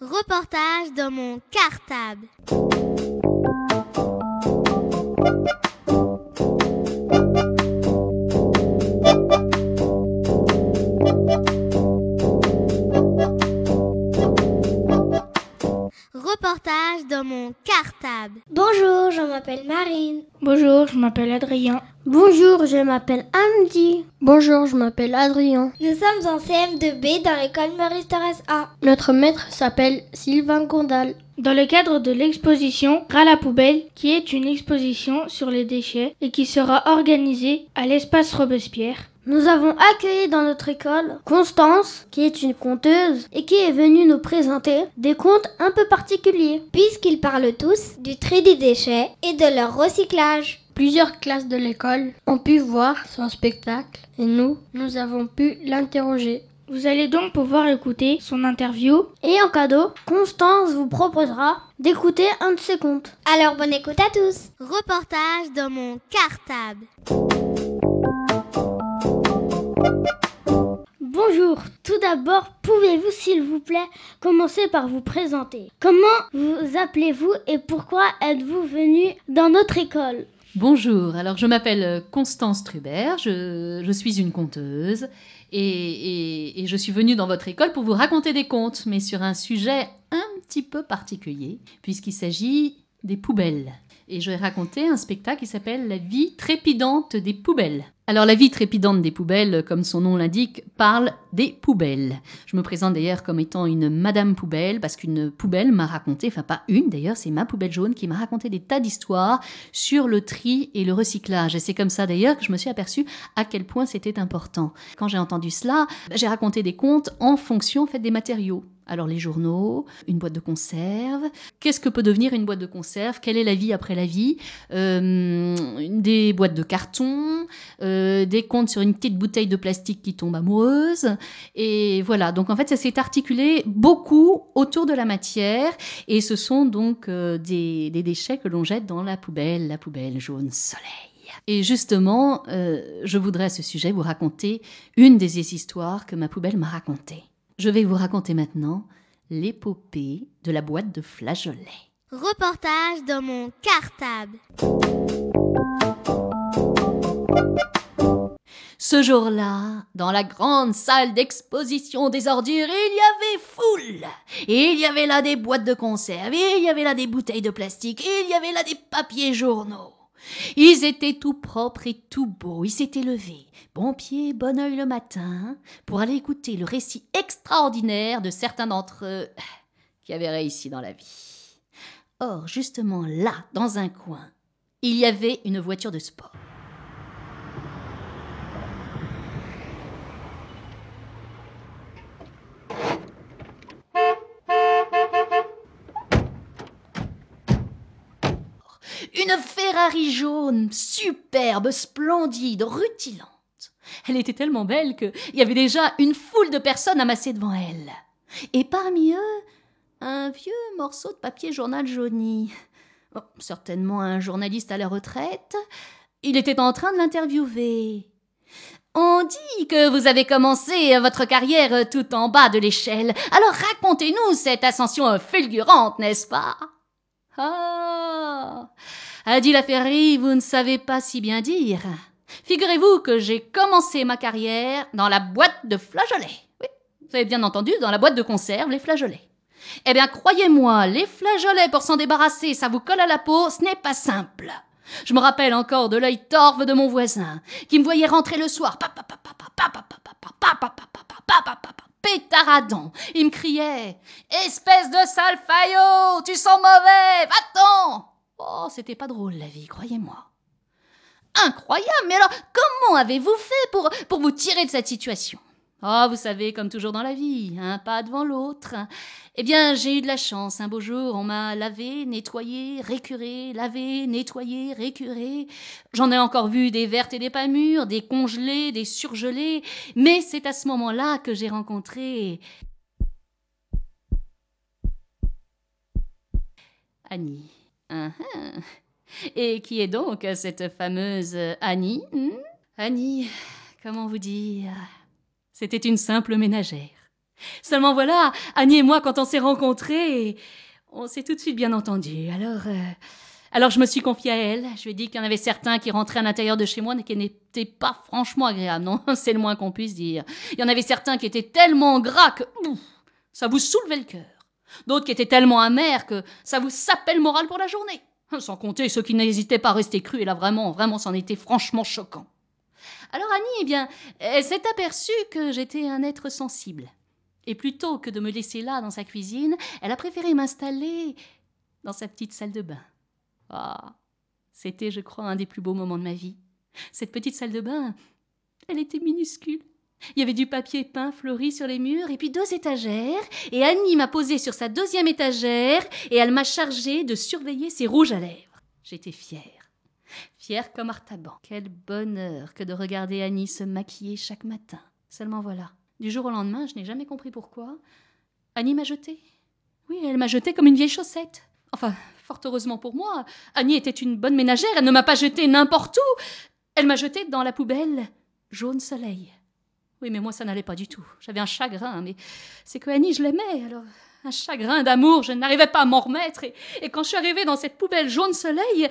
Reportage dans mon cartable. Reportage dans mon cartable. Je m'appelle Marine. Bonjour, je m'appelle Adrien. Bonjour, je m'appelle Andy. Bonjour, je m'appelle Adrien. Nous sommes en CM2B dans l'école Maurice Thorez A. Notre maître s'appelle Sylvain Gondal. Dans le cadre de l'exposition Ras la poubelle, qui est une exposition sur les déchets et qui sera organisée à l'espace Robespierre, nous avons accueilli dans notre école Constance, qui est une conteuse et qui est venue nous présenter des contes un peu particuliers. Puisqu'ils parlent tous du tri des déchets et de leur recyclage. Plusieurs classes de l'école ont pu voir son spectacle et nous, nous avons pu l'interroger. Vous allez donc pouvoir écouter son interview. Et en cadeau, Constance vous proposera d'écouter un de ses contes. Alors bonne écoute à tous. Reportage dans mon cartable. Bonjour, tout d'abord, pouvez-vous s'il vous plaît commencer par vous présenter? Comment vous appelez-vous et pourquoi êtes-vous venu dans notre école? Bonjour, alors je m'appelle Constance Trubert, je, je, suis une conteuse et, et, et, je suis venue dans votre école pour vous raconter des contes, mais sur un sujet un petit peu particulier, puisqu'il s'agit des poubelles. Et je vais raconter un spectacle qui s'appelle La vie trépidante des poubelles. Alors la vie trépidante des poubelles, comme son nom l'indique, parle des poubelles. Je me présente d'ailleurs comme étant une Madame Poubelle, parce qu'une poubelle m'a raconté, enfin pas une d'ailleurs, c'est ma poubelle jaune qui m'a raconté des tas d'histoires sur le tri et le recyclage. Et c'est comme ça d'ailleurs que je me suis aperçue à quel point c'était important. Quand j'ai entendu cela, j'ai raconté des contes en fonction en fait, des matériaux. Alors les journaux, une boîte de conserve. Qu'est-ce que peut devenir une boîte de conserve? Quelle est la vie après la vie? Euh, Des boîtes de carton, euh, des comptes sur une petite bouteille de plastique qui tombe amoureuse. Et voilà, donc en fait ça s'est articulé beaucoup autour de la matière. Et ce sont donc euh, des, déchets que l'on jette dans la poubelle, la poubelle jaune soleil. Et justement, je voudrais à ce sujet vous raconter une des histoires que ma poubelle m'a racontées. Je vais vous raconter maintenant l'épopée de la boîte de flageolets. Reportage dans mon cartable. Ce jour-là, dans la grande salle d'exposition des ordures, il y avait foule. Et il y avait là des boîtes de conserve, et il y avait là des bouteilles de plastique, et il y avait là des papiers journaux. Ils étaient tout propres et tout beaux. Ils s'étaient levés, bon pied, bon oeil le matin, pour aller écouter le récit extraordinaire de certains d'entre eux qui avaient réussi dans la vie. Or, justement là, dans un coin, il y avait une voiture de sport. Une Jaune, superbe, splendide, rutilante. Elle était tellement belle qu'il y avait déjà une foule de personnes amassées devant elle. Et parmi eux, un vieux morceau de papier journal jauni. Oh, certainement un journaliste à la retraite. Il était en train de l'interviewer. On dit que vous avez commencé votre carrière tout en bas de l'échelle. Alors racontez-nous cette ascension fulgurante, n'est-ce pas? Ah a dit la Ferry, vous ne savez pas si bien dire. Figurez-vous que j'ai commencé ma carrière dans la boîte de flageolets. Oui, vous avez bien entendu, dans la boîte de conserve, les flageolets. Eh bien, croyez-moi, les flageolets pour s'en débarrasser, ça vous colle à la peau, ce n'est pas simple. Je me rappelle encore de l'œil torve de mon voisin, qui me voyait rentrer le soir, pétaradant. Il me criait Espèce de sale faillot, tu sens mauvais, va-t'en Oh, c'était pas drôle la vie, croyez-moi. Incroyable, mais alors comment avez-vous fait pour, pour vous tirer de cette situation? Oh, vous savez, comme toujours dans la vie, un pas devant l'autre. Eh bien, j'ai eu de la chance. Un beau jour, on m'a lavé, nettoyé, récuré, lavé, nettoyé, récuré. J'en ai encore vu des vertes et des pas mûres, des congelées, des surgelées. Mais c'est à ce moment-là que j'ai rencontré Annie. Uh -huh. Et qui est donc cette fameuse Annie hmm? Annie, comment vous dire? C'était une simple ménagère. Seulement voilà, Annie et moi, quand on s'est rencontrés, on s'est tout de suite bien entendus. Alors, euh, alors je me suis confiée à elle. Je lui ai dit qu'il y en avait certains qui rentraient à l'intérieur de chez moi et qui n'étaient pas franchement agréables. Non, c'est le moins qu'on puisse dire. Il y en avait certains qui étaient tellement gras que ça vous soulevait le cœur. D'autres qui étaient tellement amers que ça vous sapait le moral pour la journée. Sans compter ceux qui n'hésitaient pas à rester crus, et là vraiment, vraiment, c'en était franchement choquant. Alors Annie, eh bien, elle s'est aperçue que j'étais un être sensible. Et plutôt que de me laisser là dans sa cuisine, elle a préféré m'installer dans sa petite salle de bain. Ah, c'était, je crois, un des plus beaux moments de ma vie. Cette petite salle de bain, elle était minuscule. Il y avait du papier peint fleuri sur les murs et puis deux étagères. Et Annie m'a posé sur sa deuxième étagère et elle m'a chargé de surveiller ses rouges à lèvres. J'étais fière. Fière comme Artaban. Quel bonheur que de regarder Annie se maquiller chaque matin. Seulement voilà. Du jour au lendemain, je n'ai jamais compris pourquoi. Annie m'a jetée. Oui, elle m'a jetée comme une vieille chaussette. Enfin, fort heureusement pour moi, Annie était une bonne ménagère, elle ne m'a pas jetée n'importe où. Elle m'a jetée dans la poubelle jaune soleil. Oui, mais moi, ça n'allait pas du tout. J'avais un chagrin, mais c'est que Annie, je l'aimais, alors un chagrin d'amour, je n'arrivais pas à m'en remettre. Et, quand je suis arrivée dans cette poubelle jaune soleil,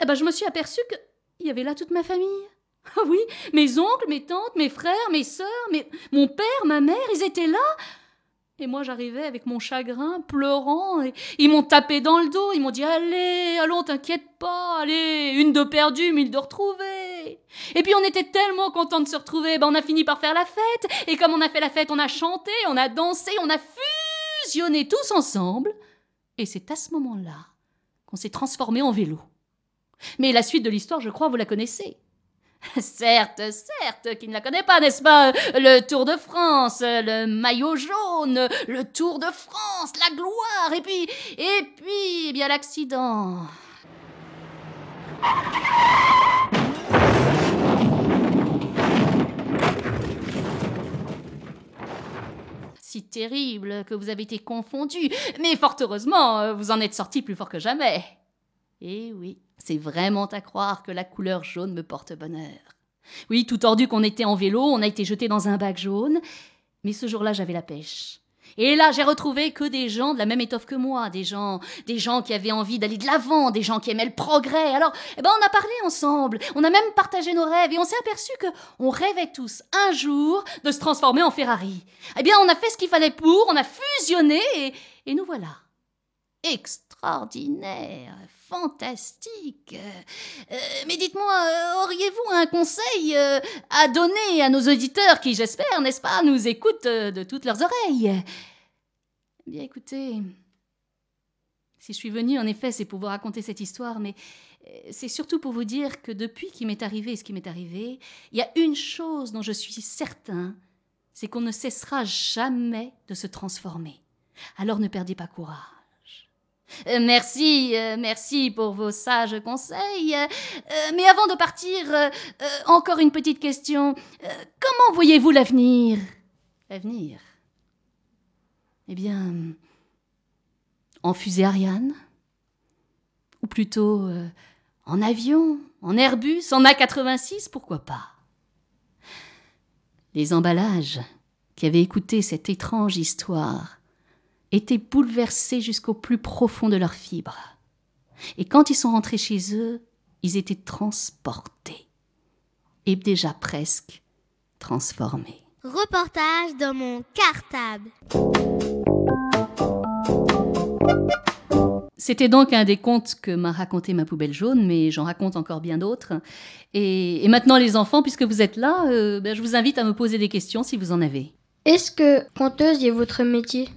eh ben, je me suis aperçue qu'il y avait là toute ma famille. Ah oui, mes oncles, mes tantes, mes frères, mes sœurs, mes... mon père, ma mère, ils étaient là. Et moi, j'arrivais avec mon chagrin, pleurant, et ils m'ont tapé dans le dos, ils m'ont dit Allez, allons, t'inquiète pas, allez, une de perdue, mille de retrouvée. Et puis on était tellement contents de se retrouver, ben on a fini par faire la fête, et comme on a fait la fête, on a chanté, on a dansé, on a fusionné tous ensemble, et c'est à ce moment-là qu'on s'est transformé en vélo. Mais la suite de l'histoire, je crois, vous la connaissez. Certes, certes, qui ne la connaît pas, n'est-ce pas? Le Tour de France, le maillot jaune, le Tour de France, la gloire, et puis, et puis, eh bien l'accident. Si terrible que vous avez été confondu, mais fort heureusement, vous en êtes sorti plus fort que jamais. Eh oui, c'est vraiment à croire que la couleur jaune me porte bonheur. Oui, tout tordu qu'on était en vélo, on a été jeté dans un bac jaune, mais ce jour-là j'avais la pêche. Et là, j'ai retrouvé que des gens de la même étoffe que moi, des gens, des gens qui avaient envie d'aller de l'avant, des gens qui aimaient le progrès. Alors, eh ben, on a parlé ensemble, on a même partagé nos rêves et on s'est aperçu que on rêvait tous un jour de se transformer en Ferrari. Eh bien, on a fait ce qu'il fallait pour, on a fusionné et, et nous voilà. Extraordinaire, fantastique. Euh, mais dites-moi, euh, auriez-vous un conseil euh, à donner à nos auditeurs qui, j'espère, n'est-ce pas, nous écoutent euh, de toutes leurs oreilles? Eh Bien écoutez, si je suis venue, en effet, c'est pour vous raconter cette histoire, mais euh, c'est surtout pour vous dire que depuis qu'il m'est arrivé ce qui m'est arrivé, il y a une chose dont je suis certain, c'est qu'on ne cessera jamais de se transformer. Alors ne perdez pas courage. Euh, merci, euh, merci pour vos sages conseils. Euh, mais avant de partir, encore une petite question. Comment voyez-vous l'avenir? L'avenir? Eh bien, en fusée Ariane? Ou plutôt en avion, en Airbus, en A86, pourquoi pas? Les emballages qui avaient écouté cette étrange histoire étaient bouleversés jusqu'au plus profond de leurs fibres. Et quand ils sont rentrés chez eux, ils étaient transportés et déjà presque transformés. Reportage dans mon cartable. C'était donc un des contes que m'a raconté ma poubelle jaune, mais j'en raconte encore bien d'autres. Et, et maintenant, les enfants, puisque vous êtes là, euh, ben, je vous invite à me poser des questions si vous en avez. Est-ce que conteuse est votre métier?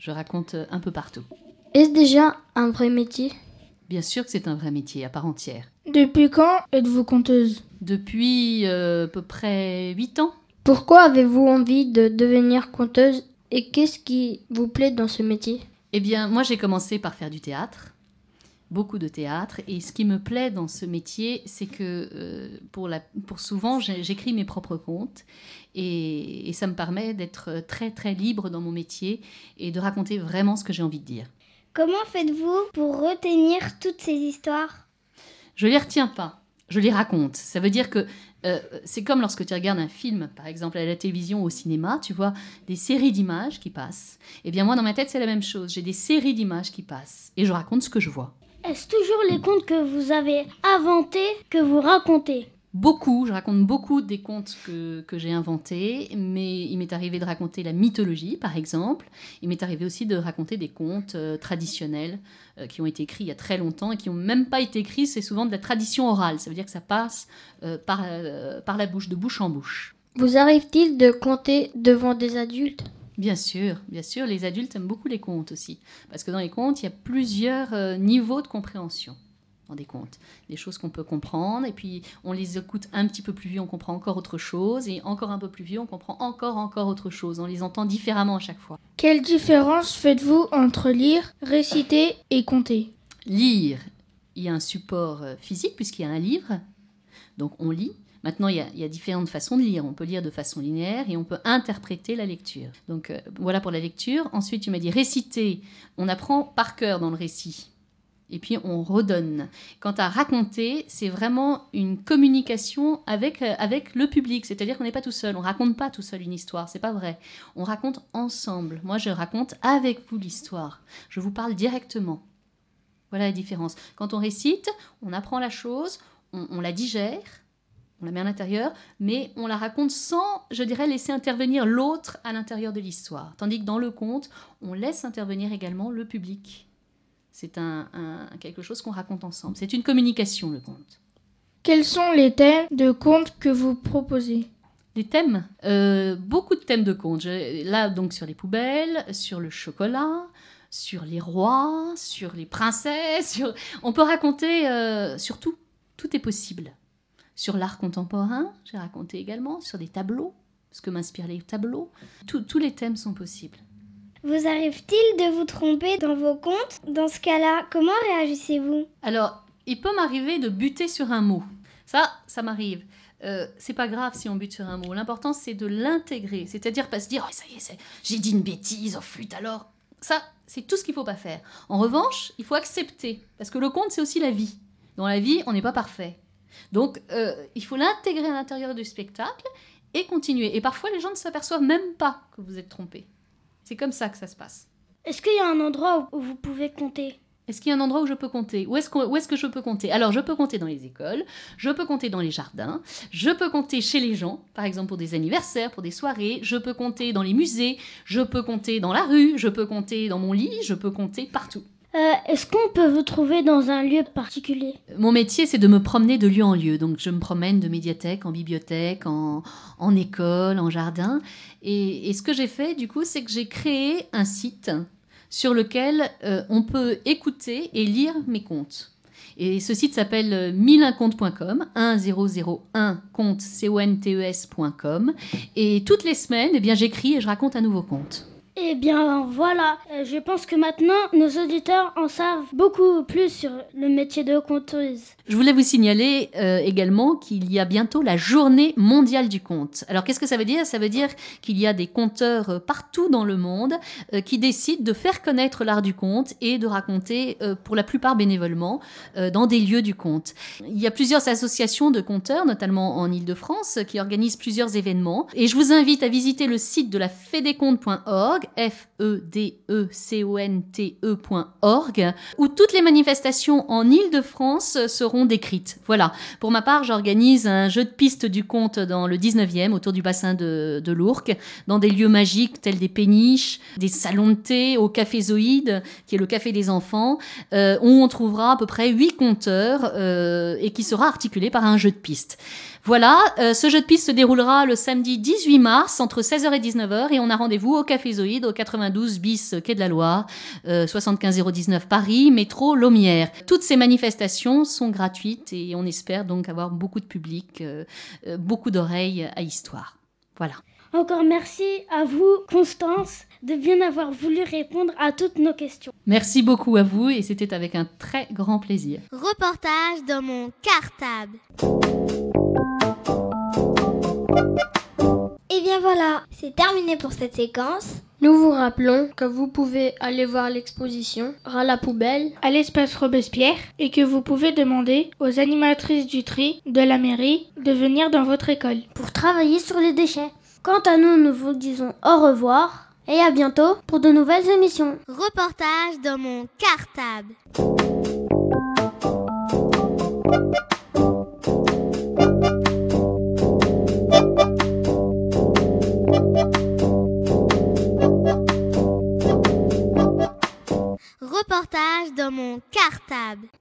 Je raconte euh, un peu partout. Est-ce déjà un vrai métier? Bien sûr que c'est un vrai métier à part entière. Depuis quand êtes-vous conteuse? Depuis euh, à peu près 8 ans. Pourquoi avez-vous envie de devenir conteuse et qu'est-ce qui vous plaît dans ce métier? Eh bien, moi, j'ai commencé par faire du théâtre, beaucoup de théâtre, et ce qui me plaît dans ce métier, c'est que euh, pour, la, pour souvent, j'écris mes propres contes, et, et ça me permet d'être très très libre dans mon métier et de raconter vraiment ce que j'ai envie de dire. Comment faites-vous pour retenir toutes ces histoires? Je les retiens pas. je les raconte. Ça veut dire que euh, c'est comme lorsque tu regardes un film, par exemple à la télévision ou au cinéma, tu vois des séries d'images qui passent. Eh bien moi, dans ma tête, c'est la même chose. J'ai des séries d'images qui passent et je raconte ce que je vois. Est-ce toujours les contes que vous avez inventés que vous racontez Beaucoup, je raconte beaucoup des contes que, que j'ai inventés, mais il m'est arrivé de raconter la mythologie, par exemple. Il m'est arrivé aussi de raconter des contes euh, traditionnels euh, qui ont été écrits il y a très longtemps et qui n'ont même pas été écrits. C'est souvent de la tradition orale. Ça veut dire que ça passe euh, par, euh, par la bouche, de bouche en bouche. Vous arrive-t-il de compter devant des adultes? Bien sûr, bien sûr, les adultes aiment beaucoup les contes aussi. Parce que dans les contes, il y a plusieurs euh, niveaux de compréhension dans des contes. Des choses qu'on peut comprendre, et puis on les écoute un petit peu plus vieux, on comprend encore autre chose, et encore un peu plus vieux, on comprend encore, encore autre chose. On les entend différemment à chaque fois. Quelle différence faites-vous entre lire, réciter et compter? Lire, il y a un support euh, physique, puisqu'il y a un livre, donc on lit. Maintenant, il y, a, y a différentes façons de lire. On peut lire de façon linéaire et on peut interpréter la lecture. Donc euh, voilà pour la lecture. Ensuite, tu m'as dit réciter. On apprend par cœur dans le récit. Et puis on redonne. Quant à raconter, c'est vraiment une communication avec, euh, avec le public. C'est-à-dire qu'on n'est pas tout seul. On raconte pas tout seul une histoire. C'est pas vrai. On raconte ensemble. Moi, je raconte avec vous l'histoire. Je vous parle directement. Voilà la différence. Quand on récite, on apprend la chose, on la digère, on la met à l'intérieur, mais on la raconte sans, je dirais, laisser intervenir l'autre à l'intérieur de l'histoire. Tandis que dans le conte, on laisse intervenir également le public. C'est un, un- quelque chose qu'on raconte ensemble. C'est une communication, le conte. Quels sont les thèmes de contes que vous proposez? Des thèmes, euh, beaucoup de thèmes de contes. Là, donc, sur les poubelles, sur le chocolat, sur les rois, sur les princesses. Sur... On peut raconter euh, sur tout. Tout est possible. Sur l'art contemporain, j'ai raconté également, sur des tableaux, ce que m'inspirent les tableaux. Tout- tous les thèmes sont possibles. Vous arrive-t-il de vous tromper dans vos contes Dans ce cas-là, comment réagissez-vous? Alors, il peut m'arriver de buter sur un mot. Ça, ça m'arrive. Euh, c'est pas grave si on bute sur un mot. L'important, c'est de l'intégrer. C'est-à-dire pas se dire, oh, ça y est, j'ai dit une bêtise, oh flûte alors. Ça, c'est tout ce qu'il faut pas faire. En revanche, il faut accepter. Parce que le conte, c'est aussi la vie. Dans la vie, on n'est pas parfait. Donc, euh, il faut l'intégrer à l'intérieur du spectacle et continuer. Et parfois, les gens ne s'aperçoivent même pas que vous êtes trompé. C'est comme ça que ça se passe. Est-ce qu'il y a un endroit où vous pouvez compter? Est-ce qu'il y a un endroit où je peux compter? Où est-ce, qu'on- où est-ce que je peux compter? Alors, je peux compter dans les écoles, je peux compter dans les jardins, je peux compter chez les gens, par exemple pour des anniversaires, pour des soirées, je peux compter dans les musées, je peux compter dans la rue, je peux compter dans mon lit, je peux compter partout. Euh, Est-ce qu'on peut vous trouver dans un lieu particulier? Mon métier, c'est de me promener de lieu en lieu. Donc, je me promène de médiathèque en bibliothèque, en, école, en jardin. Et, ce que j'ai fait, du coup, c'est que j'ai créé un site sur lequel euh, on peut écouter et lire mes contes. Et ce site s'appelle euh, 1001contes.com, 1001 compte. Et toutes les semaines, eh bien, j'écris et je raconte un nouveau conte. Eh bien voilà, Euh, je pense que maintenant nos auditeurs en savent beaucoup plus sur le métier de conteuse. Je voulais vous signaler euh, également qu'il y a bientôt la journée mondiale du conte. Alors qu'est-ce que ça veut dire? Ça veut dire qu'il y a des conteurs euh, partout dans le monde qui décident de faire connaître l'art du conte et de raconter, pour la plupart bénévolement, dans des lieux du conte. Il y a plusieurs associations de conteurs, notamment en Ile-de-France, qui organisent plusieurs événements. Et je vous invite à visiter le site de la fedeconte.org, F-E-D-E-C-O-N-T-E.org, où toutes les manifestations en Ile-de-France seront décrites. Voilà. Pour ma part, j'organise un jeu de piste du conte dans le 19e, autour du bassin de, de l'Ourcq, dans des lieux magiques tels des péniches, des salons de thé au Café Zoïde, qui est le café des enfants, euh, où on trouvera à peu près huit conteurs euh, et qui sera articulé par un jeu de piste. Voilà, euh, ce jeu de piste se déroulera le samedi 18 mars entre 16h et 19h et on a rendez-vous au Café Zoïde au 92 bis Quai de la Loire, euh, 75019 Paris, métro Laumière. Toutes ces manifestations sont gratuites et on espère donc avoir beaucoup de public, euh, euh, beaucoup d'oreilles à histoire. Voilà. Encore merci à vous, Constance, de bien avoir voulu répondre à toutes nos questions. Merci beaucoup à vous et c'était avec un très grand plaisir. Reportage dans mon cartable. Et bien voilà, c'est terminé pour cette séquence. Nous vous rappelons que vous pouvez aller voir l'exposition Ras la poubelle à l'espace Robespierre et que vous pouvez demander aux animatrices du tri de la mairie de venir dans votre école. pour travailler sur les déchets. Quant à nous, nous vous disons au revoir et à bientôt pour de nouvelles émissions. Reportage dans mon cartable. lab